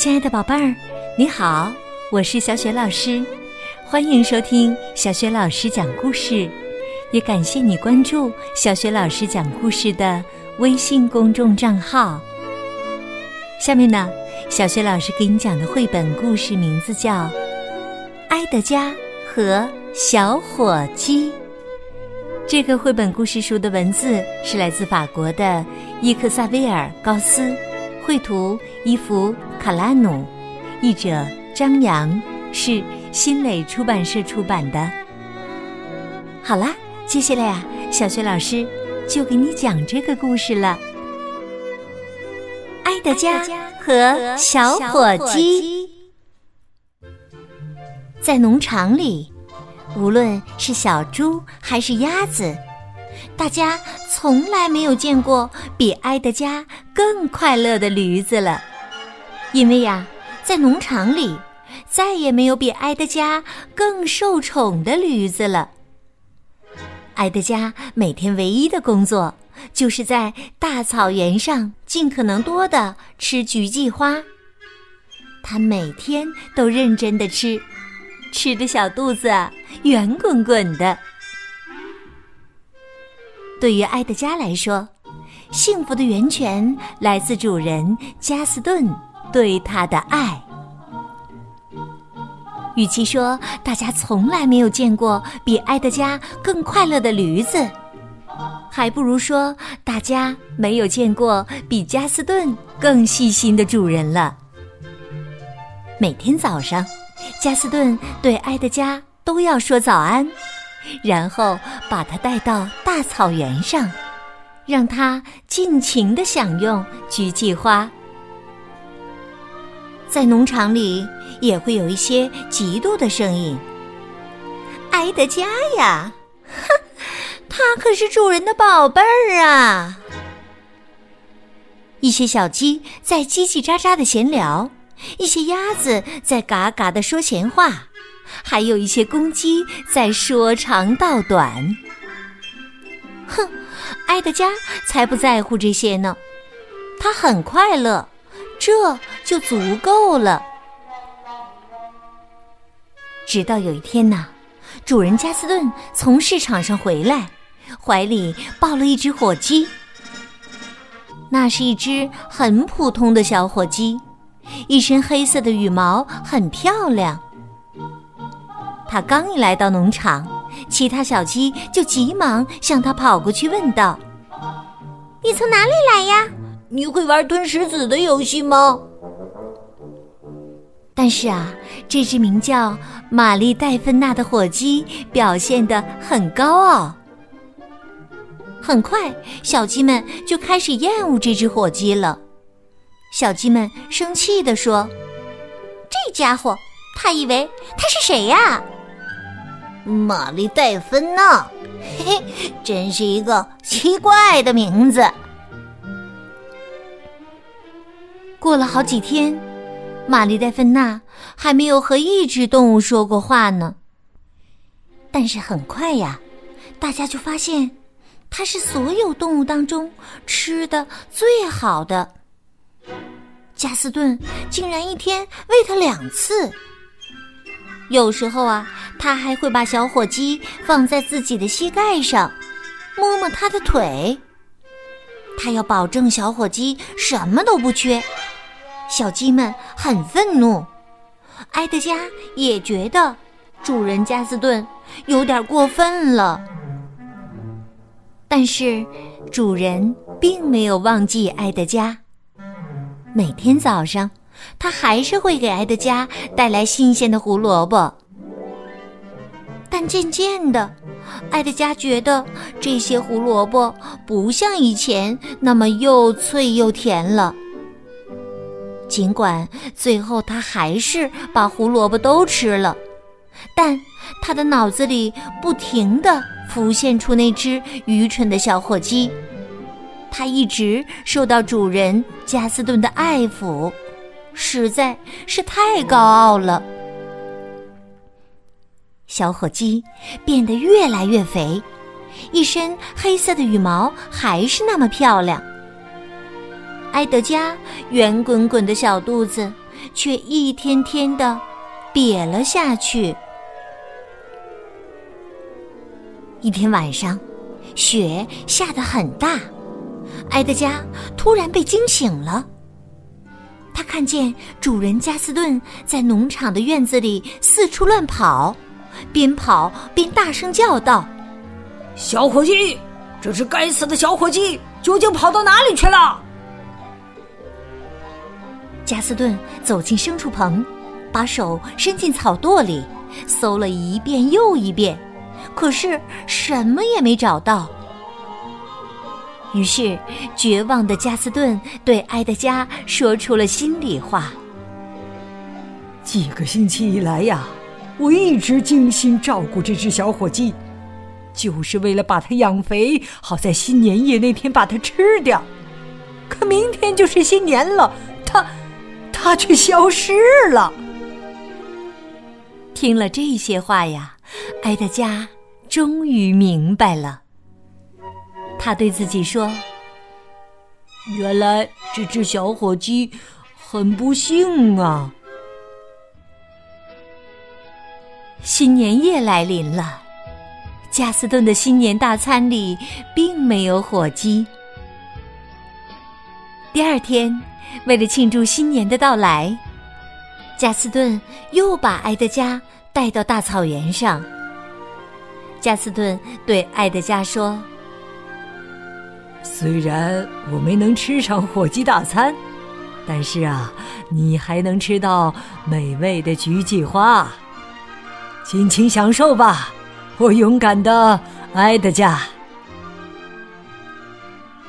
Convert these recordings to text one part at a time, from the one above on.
亲爱的宝贝儿，你好，我是小雪老师，欢迎收听小雪老师讲故事，也感谢你关注小雪老师讲故事的微信公众账号。下面呢，小雪老师给你讲的绘本故事名字叫《埃德加和小火鸡》。这个绘本故事书的文字是来自法国的伊克萨维尔·高斯。绘图伊芙卡拉努，译者张扬，是新蕾出版社出版的。好啦，接下来呀，小学老师就给你讲这个故事了。埃德加和小火鸡在农场里，无论是小猪还是鸭子。大家从来没有见过比埃德加更快乐的驴子了，因为呀，在农场里再也没有比埃德加更受宠的驴子了。埃德加每天唯一的工作就是在大草原上尽可能多的吃菊季花，他每天都认真的吃，吃的小肚子圆滚滚的。对于埃德加来说，幸福的源泉来自主人加斯顿对他的爱。与其说大家从来没有见过比埃德加更快乐的驴子，还不如说大家没有见过比加斯顿更细心的主人了。每天早上，加斯顿对埃德加都要说早安。然后把它带到大草原上，让它尽情的享用菊季花。在农场里也会有一些嫉妒的声音。埃德加呀，哼，他可是主人的宝贝儿啊！一些小鸡在叽叽喳喳的闲聊，一些鸭子在嘎嘎的说闲话。还有一些公鸡在说长道短。哼，埃德加才不在乎这些呢，他很快乐，这就足够了。直到有一天呐，主人加斯顿从市场上回来，怀里抱了一只火鸡。那是一只很普通的小火鸡，一身黑色的羽毛很漂亮。他刚一来到农场，其他小鸡就急忙向他跑过去，问道：“你从哪里来呀？你会玩吞石子的游戏吗？”但是啊，这只名叫玛丽戴芬娜的火鸡表现得很高傲。很快，小鸡们就开始厌恶这只火鸡了。小鸡们生气地说：“这家伙，他以为他是谁呀？”玛丽戴芬娜，嘿嘿，真是一个奇怪的名字。过了好几天，玛丽戴芬娜还没有和一只动物说过话呢。但是很快呀，大家就发现，它是所有动物当中吃的最好的。加斯顿竟然一天喂它两次。有时候啊，他还会把小火鸡放在自己的膝盖上，摸摸它的腿。他要保证小火鸡什么都不缺。小鸡们很愤怒，埃德加也觉得主人加斯顿有点过分了。但是主人并没有忘记埃德加，每天早上。他还是会给埃德加带来新鲜的胡萝卜，但渐渐的，埃德加觉得这些胡萝卜不像以前那么又脆又甜了。尽管最后他还是把胡萝卜都吃了，但他的脑子里不停的浮现出那只愚蠢的小火鸡，他一直受到主人加斯顿的爱抚。实在是太高傲了。小火鸡变得越来越肥，一身黑色的羽毛还是那么漂亮。埃德加圆滚滚的小肚子却一天天的瘪了下去。一天晚上，雪下得很大，埃德加突然被惊醒了。他看见主人加斯顿在农场的院子里四处乱跑，边跑边大声叫道：“小伙计，这只该死的小伙计究竟跑到哪里去了？”加斯顿走进牲畜棚，把手伸进草垛里，搜了一遍又一遍，可是什么也没找到。于是，绝望的加斯顿对埃德加说出了心里话：“几个星期以来呀，我一直精心照顾这只小火鸡，就是为了把它养肥，好在新年夜那天把它吃掉。可明天就是新年了，它，他却消失了。”听了这些话呀，埃德加终于明白了。他对自己说：“原来这只小火鸡很不幸啊！”新年夜来临了，加斯顿的新年大餐里并没有火鸡。第二天，为了庆祝新年的到来，加斯顿又把埃德加带到大草原上。加斯顿对埃德加说。虽然我没能吃上火鸡大餐，但是啊，你还能吃到美味的菊季花，尽情享受吧，我勇敢的埃德加。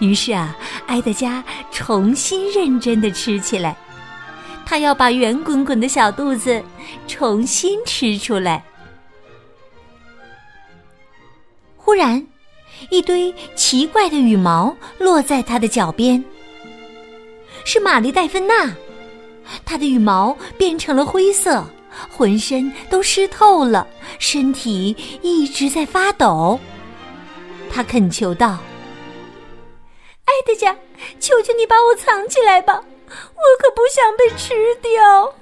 于是啊，埃德加重新认真的吃起来，他要把圆滚滚的小肚子重新吃出来。忽然。一堆奇怪的羽毛落在他的脚边，是玛丽黛芬娜。她的羽毛变成了灰色，浑身都湿透了，身体一直在发抖。他恳求道：“埃德加，求求你把我藏起来吧，我可不想被吃掉。”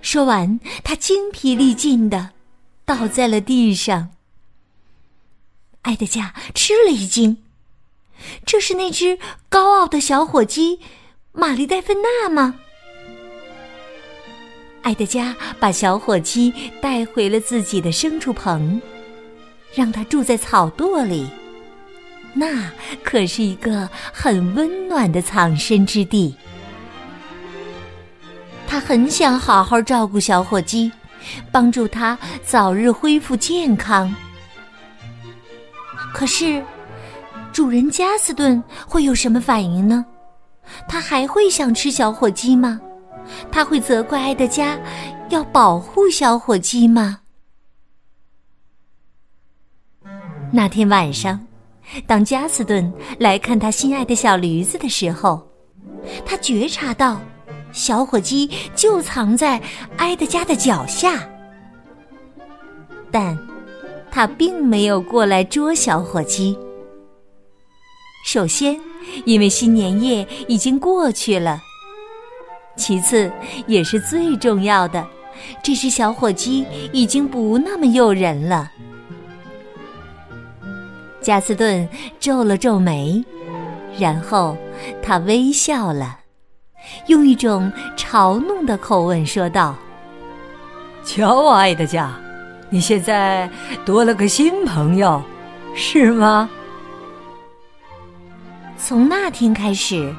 说完，他精疲力尽的倒在了地上。埃德加吃了一惊，这是那只高傲的小火鸡玛丽黛芬娜吗？埃德加把小火鸡带回了自己的牲畜棚，让它住在草垛里，那可是一个很温暖的藏身之地。他很想好好照顾小火鸡，帮助它早日恢复健康。可是，主人加斯顿会有什么反应呢？他还会想吃小火鸡吗？他会责怪埃德加要保护小火鸡吗？那天晚上，当加斯顿来看他心爱的小驴子的时候，他觉察到小火鸡就藏在埃德加的脚下，但。他并没有过来捉小火鸡。首先，因为新年夜已经过去了；其次，也是最重要的，这只小火鸡已经不那么诱人了。加斯顿皱了皱眉，然后他微笑了，用一种嘲弄的口吻说道：“瞧我爱的家。”你现在多了个新朋友，是吗？从那天开始，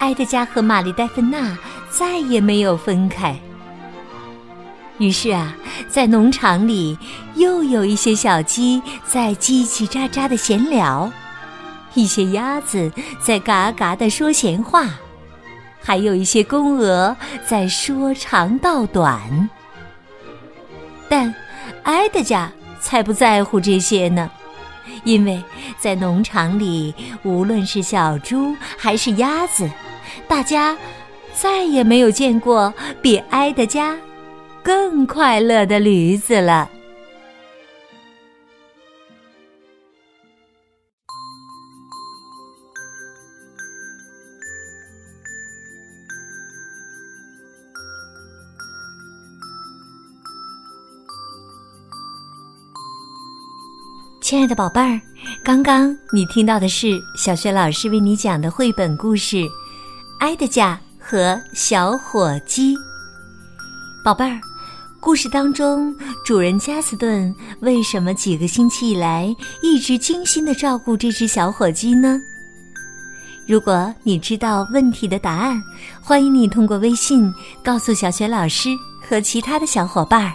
埃德加和玛丽黛芬娜再也没有分开。于是啊，在农场里又有一些小鸡在叽叽喳喳的闲聊，一些鸭子在嘎嘎的说闲话，还有一些公鹅在说长道短。但埃德加才不在乎这些呢，因为在农场里，无论是小猪还是鸭子，大家再也没有见过比埃德加更快乐的驴子了。亲爱的宝贝儿，刚刚你听到的是小学老师为你讲的绘本故事《埃德加和小火鸡》。宝贝儿。故事当中主人加斯顿为什么几个星期以来一直精心的照顾这只小火鸡呢？如果你知道问题的答案，欢迎你通过微信告诉小雪老师和其他的小伙伴儿。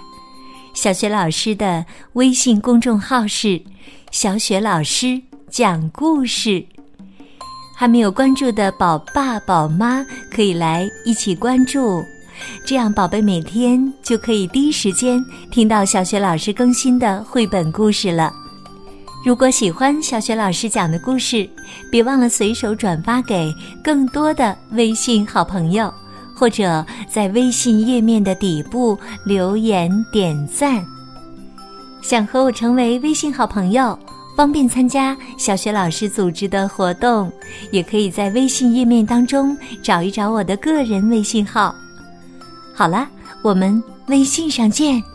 小雪老师的微信公众号是“小雪老师讲故事”，还没有关注的宝爸宝妈可以来一起关注，这样宝贝每天就可以第一时间听到小雪老师更新的绘本故事了。如果喜欢小雪老师讲的故事，别忘了随手转发给更多的微信好朋友。或者在微信页面的底部留言点赞。想和我成为微信好朋友，方便参加小学老师组织的活动，也可以在微信页面当中找一找我的个人微信号。好了，我们微信上见。